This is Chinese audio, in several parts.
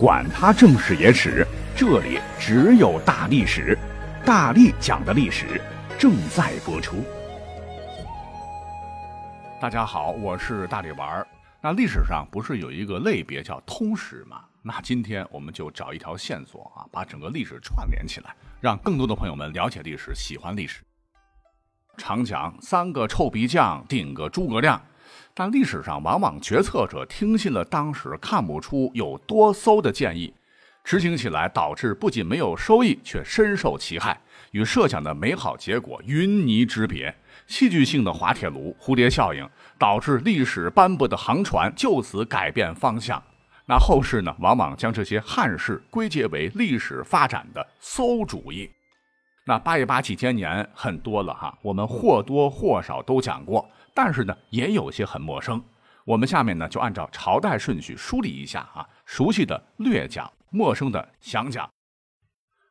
管他正史野史，这里只有大历史，大力讲的历史正在播出。大家好，我是大力丸儿。那历史上不是有一个类别叫通史吗？那今天我们就找一条线索啊，把整个历史串联起来，让更多的朋友们了解历史，喜欢历史。常讲三个臭皮匠顶个诸葛亮。但历史上往往决策者听信了当时看不出有多馊的建议，执行起来导致不仅没有收益，却深受其害，与设想的美好结果云泥之别。戏剧性的滑铁卢、蝴蝶效应，导致历史斑驳的航船就此改变方向。那后世呢，往往将这些憾事归结为历史发展的馊主意。那八一八几千年很多了哈，我们或多或少都讲过。但是呢，也有些很陌生。我们下面呢，就按照朝代顺序梳理一下啊，熟悉的略讲，陌生的详讲。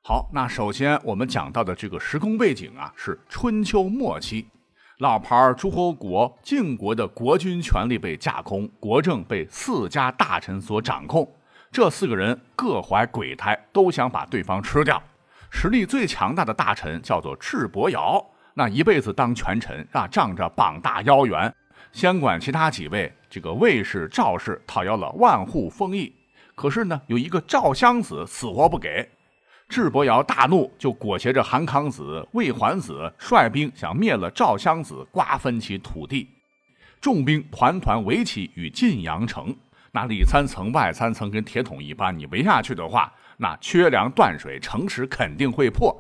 好，那首先我们讲到的这个时空背景啊，是春秋末期，老牌诸侯国晋国的国君权力被架空，国政被四家大臣所掌控。这四个人各怀鬼胎，都想把对方吃掉。实力最强大的大臣叫做智伯瑶。那一辈子当权臣啊，仗着膀大腰圆，先管其他几位这个魏氏、赵氏讨要了万户封邑。可是呢，有一个赵襄子死活不给，智伯瑶大怒，就裹挟着韩康子、魏桓子率兵想灭了赵襄子，瓜分其土地。重兵团团围起与晋阳城，那里三层外三层，跟铁桶一般，你围下去的话，那缺粮断水，城池肯定会破。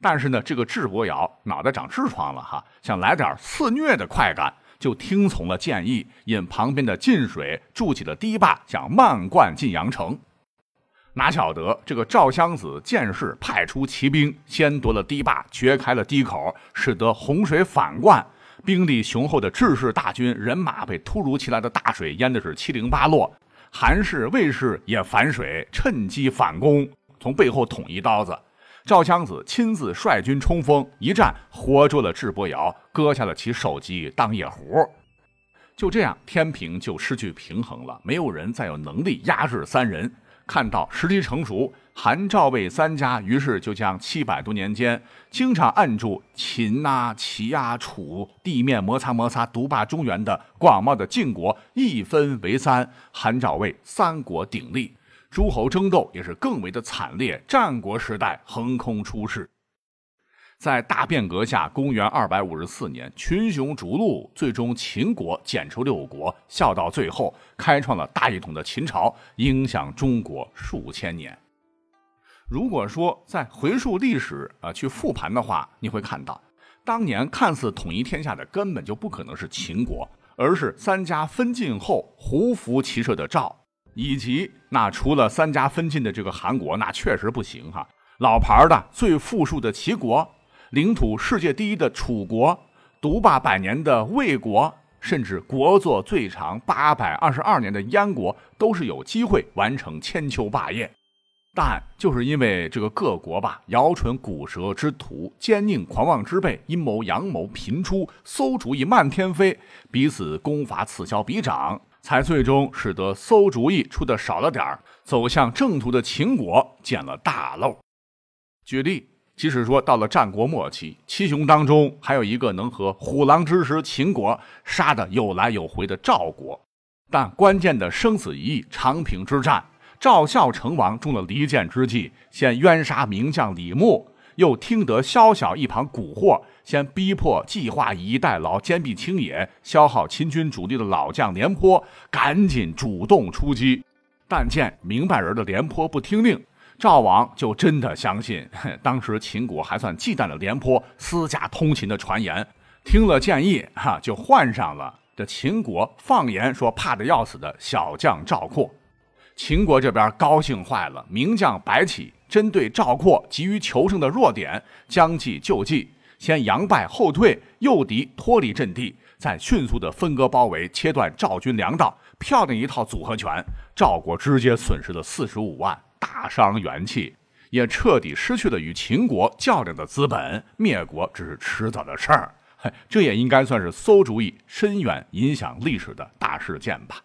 但是呢，这个智伯瑶脑袋长痔疮了哈，想来点肆虐的快感，就听从了建议，引旁边的晋水筑起了堤坝，想漫灌晋阳城。哪晓得这个赵襄子见势，派出骑兵先夺了堤坝，掘开了堤口，使得洪水反灌，兵力雄厚的智氏大军人马被突如其来的大水淹的是七零八落。韩氏、魏氏也反水，趁机反攻，从背后捅一刀子。赵襄子亲自率军冲锋，一战活捉了智伯瑶，割下了其首级当夜壶。就这样，天平就失去平衡了，没有人再有能力压制三人。看到时机成熟，韩赵魏三家于是就将七百多年间经常按住秦啊、齐啊、楚地面摩擦摩擦独霸中原的广袤的晋国一分为三，韩赵魏三国鼎立。诸侯争斗也是更为的惨烈，战国时代横空出世。在大变革下，公元二百五十四年，群雄逐鹿，最终秦国剪出六国，笑到最后，开创了大一统的秦朝，影响中国数千年。如果说在回溯历史啊去复盘的话，你会看到，当年看似统一天下的根本就不可能是秦国，而是三家分晋后胡服骑射的赵。以及那除了三家分晋的这个韩国，那确实不行哈。老牌的最富庶的齐国，领土世界第一的楚国，独霸百年的魏国，甚至国祚最长八百二十二年的燕国，都是有机会完成千秋霸业。但就是因为这个各国吧，摇唇鼓舌之徒，奸佞狂妄之辈，阴谋阳谋频出，馊主意漫天飞，彼此攻伐，此消彼长。才最终使得馊主意出的少了点儿，走向正途的秦国捡了大漏。举例，即使说到了战国末期，七雄当中还有一个能和虎狼之师秦国杀得有来有回的赵国，但关键的生死一役长平之战，赵孝成王中了离间之计，先冤杀名将李牧。又听得萧晓一旁蛊惑，先逼迫计划以逸待劳，坚壁清野，消耗秦军主力的老将廉颇，赶紧主动出击。但见明白人的廉颇不听令，赵王就真的相信，当时秦国还算忌惮了廉颇私下通秦的传言，听了建议，哈，就换上了这秦国放言说怕的要死的小将赵括。秦国这边高兴坏了，名将白起。针对赵括急于求胜的弱点，将计就计，先佯败后退，诱敌脱离阵地，再迅速的分割包围，切断赵军粮道，漂亮一套组合拳。赵国直接损失了四十五万，大伤元气，也彻底失去了与秦国较量的资本，灭国只是迟早的事儿。这也应该算是馊主意深远影响历史的大事件吧。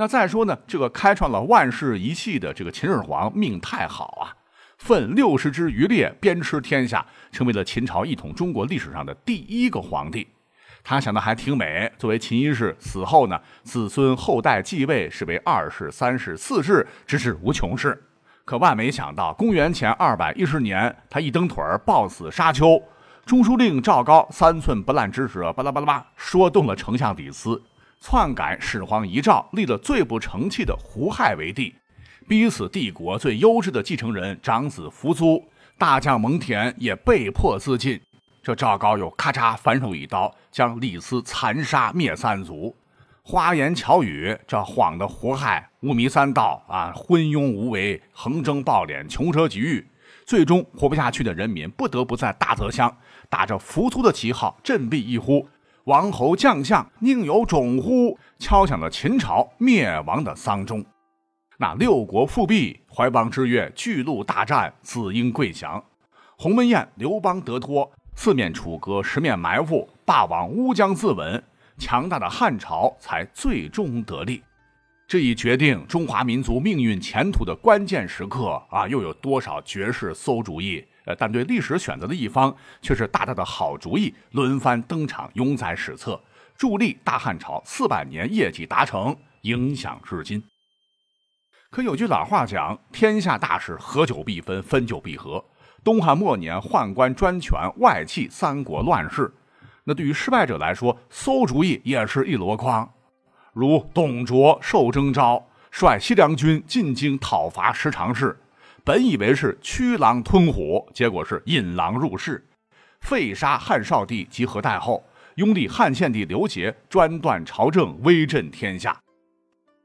那再说呢，这个开创了万世一系的这个秦始皇命太好啊，奋六十之余烈，鞭笞天下，成为了秦朝一统中国历史上的第一个皇帝。他想的还挺美，作为秦一世死后呢，子孙后代继位是为二世、三世、四世，直至无穷世。可万没想到，公元前二百一十年，他一蹬腿儿暴死沙丘。中书令赵高三寸不烂之舌，巴拉巴拉巴，说动了丞相李斯。篡改始皇遗诏，立了最不成器的胡亥为帝，逼死帝国最优质的继承人长子扶苏，大将蒙恬也被迫自尽。这赵高又咔嚓反手一刀，将李斯残杀灭三族。花言巧语，这晃的胡亥五迷三道啊，昏庸无为，横征暴敛，穷奢极欲，最终活不下去的人民不得不在大泽乡打着扶苏的旗号振臂一呼。王侯将相宁有种乎？敲响了秦朝灭亡的丧钟。那六国复辟，怀邦之月，巨鹿大战，子婴跪降，鸿门宴，刘邦得脱，四面楚歌，十面埋伏，霸王乌江自刎，强大的汉朝才最终得利。这一决定中华民族命运前途的关键时刻啊，又有多少绝世馊主意？呃，但对历史选择的一方却是大大的好主意，轮番登场，永载史册，助力大汉朝四百年业绩达成，影响至今。可有句老话讲：“天下大事，合久必分，分久必合。”东汉末年，宦官专权，外戚三国乱世。那对于失败者来说，馊主意也是一箩筐。如董卓受征召，率西凉军进京讨伐十常侍。本以为是驱狼吞虎，结果是引狼入室，废杀汉少帝及何太后，拥立汉献帝刘协，专断朝政，威震天下。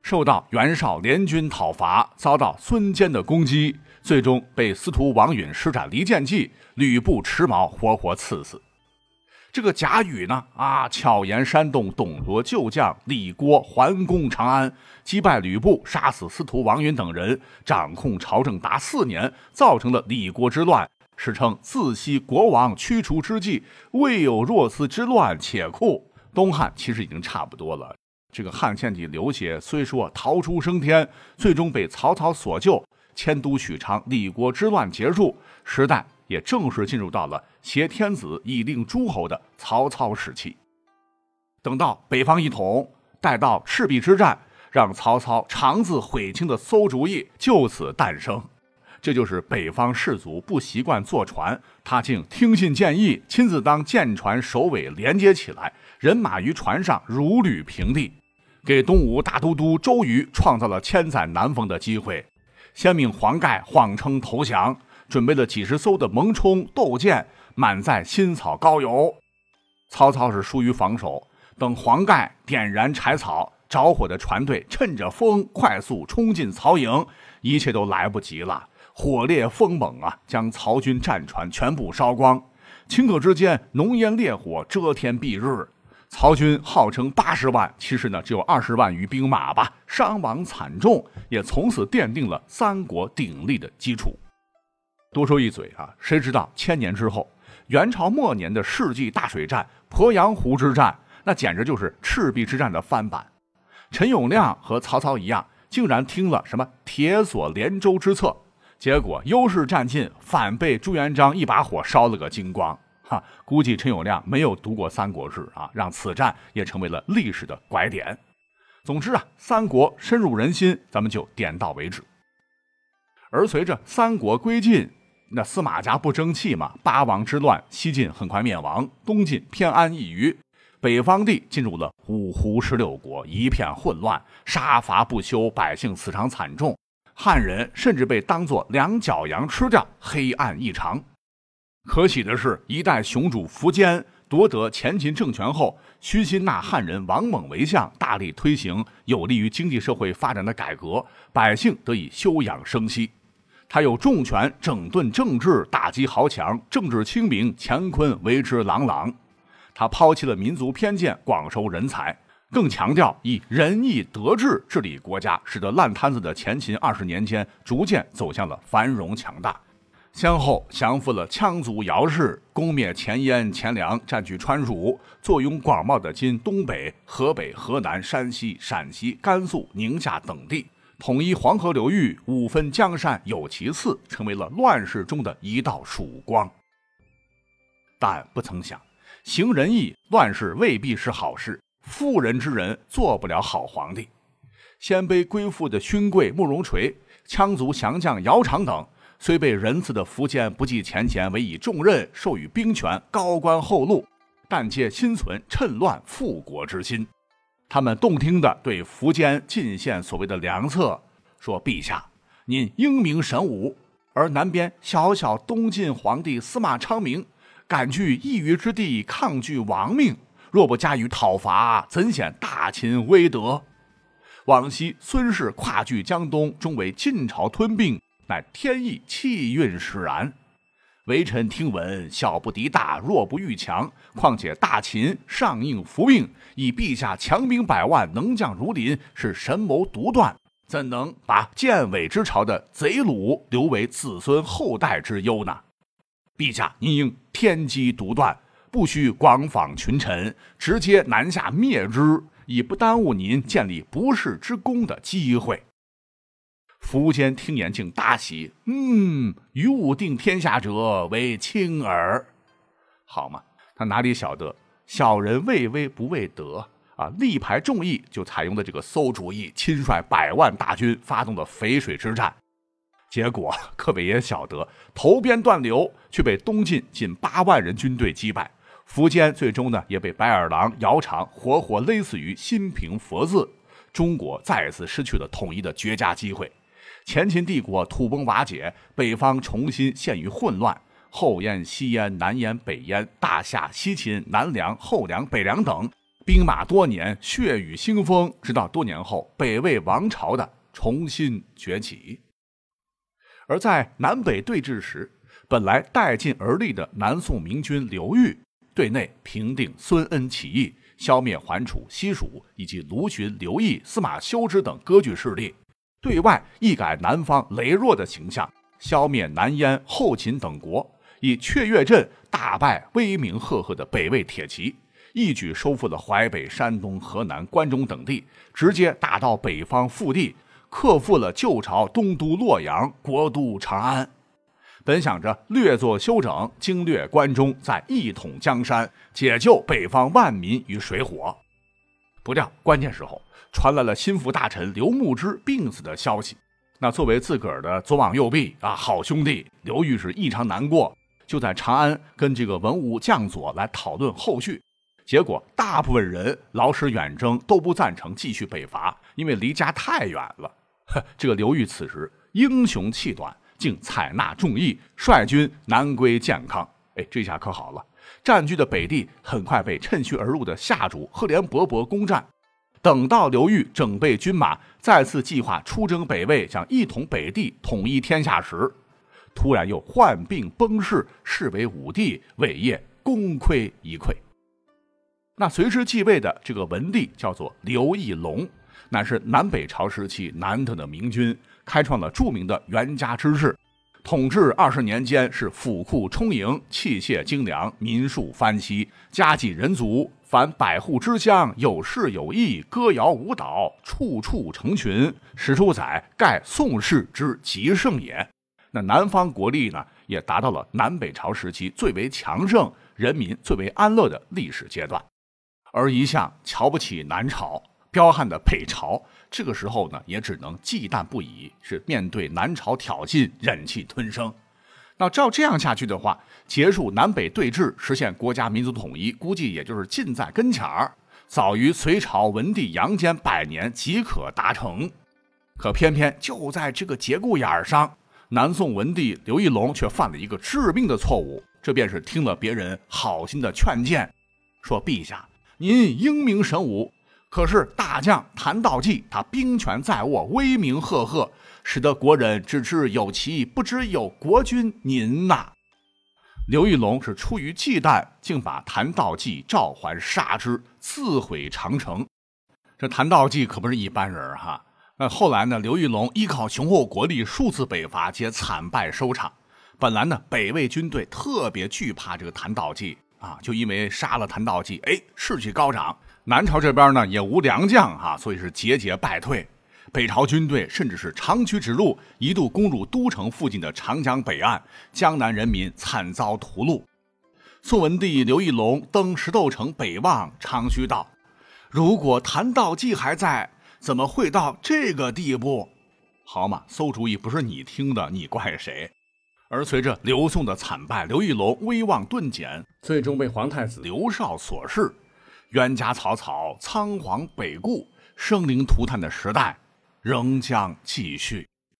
受到袁绍联军讨伐，遭到孙坚的攻击，最终被司徒王允施展离间计，吕布持矛活活刺死。这个贾雨呢，啊，巧言煽动董卓旧将李郭还攻长安，击败吕布，杀死司徒王允等人，掌控朝政达四年，造成了李郭之乱，史称自西国王驱除之际，未有若斯之乱且酷。东汉其实已经差不多了。这个汉献帝刘协虽说逃出升天，最终被曹操所救，迁都许昌，李国之乱结束，时代也正式进入到了。挟天子以令诸侯的曹操时期，等到北方一统，待到赤壁之战，让曹操肠子悔青的馊主意就此诞生。这就是北方士族不习惯坐船，他竟听信建议，亲自当舰船首尾连接起来，人马于船上如履平地，给东吴大都督周瑜创造了千载难逢的机会。先命黄盖谎称投降，准备了几十艘的蒙冲斗舰。满载新草高油，曹操是疏于防守。等黄盖点燃柴草，着火的船队趁着风快速冲进曹营，一切都来不及了。火烈风猛啊，将曹军战船全部烧光。顷刻之间，浓烟烈火遮天蔽日。曹军号称八十万，其实呢只有二十万余兵马吧，伤亡惨重，也从此奠定了三国鼎立的基础。多说一嘴啊，谁知道千年之后？元朝末年的世纪大水战鄱阳湖之战，那简直就是赤壁之战的翻版。陈友谅和曹操一样，竟然听了什么铁索连舟之策，结果优势占尽，反被朱元璋一把火烧了个精光。哈，估计陈友谅没有读过《三国志》啊，让此战也成为了历史的拐点。总之啊，三国深入人心，咱们就点到为止。而随着三国归晋。那司马家不争气嘛？八王之乱，西晋很快灭亡，东晋偏安一隅，北方地进入了五胡十六国，一片混乱，杀伐不休，百姓死伤惨重，汉人甚至被当作两脚羊吃掉，黑暗异常。可喜的是，一代雄主苻坚夺得前秦政权后，虚心纳汉人王猛为相，大力推行有利于经济社会发展的改革，百姓得以休养生息。他有重权整顿政治，打击豪强，政治清明，乾坤为之朗朗。他抛弃了民族偏见，广收人才，更强调以仁义德治治理国家，使得烂摊子的前秦二十年间逐渐走向了繁荣强大。先后降服了羌族姚氏，攻灭前燕、前凉，占据川蜀，坐拥广袤的今东北、河北、河南、山西、陕西、甘肃、宁夏等地，统一黄河流域，五分江山有其次，成为了乱世中的一道曙光。但不曾想，行仁义，乱世未必是好事。妇人之仁做不了好皇帝。鲜卑归附的勋贵慕容垂、羌族降将姚苌等。虽被仁慈的苻坚不计前嫌，委以重任，授予兵权，高官厚禄，但皆心存趁乱复国之心。他们动听地对苻坚进献所谓的良策，说：“陛下，您英明神武，而南边小小东晋皇帝司马昌明，敢据一隅之地抗拒王命，若不加以讨伐，怎显大秦威德？往昔孙氏跨据江东，终为晋朝吞并。”乃天意气运使然，微臣听闻，小不敌大，弱不逾强。况且大秦上应服命，以陛下强兵百万，能将如林，是神谋独断，怎能把建伟之朝的贼虏留为子孙后代之忧呢？陛下，您应天机独断，不须广访群臣，直接南下灭之，以不耽误您建立不世之功的机会。苻坚听言，竟大喜。嗯，与吾定天下者为卿耳。好嘛，他哪里晓得小人畏威不畏德啊！力排众议，就采用了这个馊主意，亲率百万大军发动了淝水之战。结果各位也晓得，投鞭断流，却被东晋近八万人军队击败。苻坚最终呢，也被白眼狼姚苌活活勒死于新平佛寺。中国再次失去了统一的绝佳机会。前秦帝国土崩瓦解，北方重新陷于混乱。后燕、西燕、南燕、北燕、大夏、西秦、南梁、后梁、北梁等兵马多年，血雨腥风，直到多年后北魏王朝的重新崛起。而在南北对峙时，本来带劲而立的南宋明君刘裕，对内平定孙恩起义，消灭桓楚、西蜀以及卢循、刘毅、司马修之等割据势力。对外一改南方羸弱的形象，消灭南燕、后秦等国，以雀跃阵大败威名赫赫的北魏铁骑，一举收复了淮北、山东、河南、关中等地，直接打到北方腹地，克复了旧朝东都洛阳、国都长安。本想着略作休整，经略关中，再一统江山，解救北方万民于水火。不料关键时候。传来了心腹大臣刘牧之病死的消息，那作为自个儿的左膀右臂啊，好兄弟刘裕是异常难过，就在长安跟这个文武将佐来讨论后续。结果大部分人劳师远征，都不赞成继续北伐，因为离家太远了。呵 这个刘裕此时英雄气短，竟采纳众议，率军南归建康。哎，这下可好了，占据的北地很快被趁虚而入的夏主赫连勃勃攻占。等到刘裕整备军马，再次计划出征北魏，想一统北地、统一天下时，突然又患病崩逝，视为武帝，伟业功亏一篑。那随之继位的这个文帝叫做刘义隆，乃是南北朝时期难得的明君，开创了著名的元家之治。统治二十年间，是府库充盈，器械精良，民庶蕃息，家济人足。凡百户之乡，有事有义，歌谣舞蹈，处处成群，史书载盖宋氏之极盛也。那南方国力呢，也达到了南北朝时期最为强盛、人民最为安乐的历史阶段。而一向瞧不起南朝、彪悍的北朝，这个时候呢，也只能忌惮不已，是面对南朝挑衅，忍气吞声。那照这样下去的话，结束南北对峙，实现国家民族统一，估计也就是近在跟前儿，早于隋朝文帝杨坚百年即可达成。可偏偏就在这个节骨眼上，南宋文帝刘义隆却犯了一个致命的错误，这便是听了别人好心的劝谏，说：“陛下，您英明神武，可是大将谭道济他兵权在握，威名赫赫。”使得国人只知有其，不知有国君您呐。刘玉龙是出于忌惮，竟把谭道济召还杀之，自毁长城。这谭道济可不是一般人哈。那后来呢？刘玉龙依靠雄厚国力，数次北伐皆惨败收场。本来呢，北魏军队特别惧怕这个谭道济啊，就因为杀了谭道济，哎，士气高涨。南朝这边呢也无良将哈，所以是节节败退。北朝军队甚至是长驱直入，一度攻入都城附近的长江北岸，江南人民惨遭屠戮。宋文帝刘义隆登石头城北望，长吁道：“如果谭道济还在，怎么会到这个地步？”好嘛，馊主意不是你听的，你怪谁？而随着刘宋的惨败，刘义隆威望顿减，最终被皇太子刘绍所弑。冤家草草，仓皇北顾，生灵涂炭的时代仍将继续。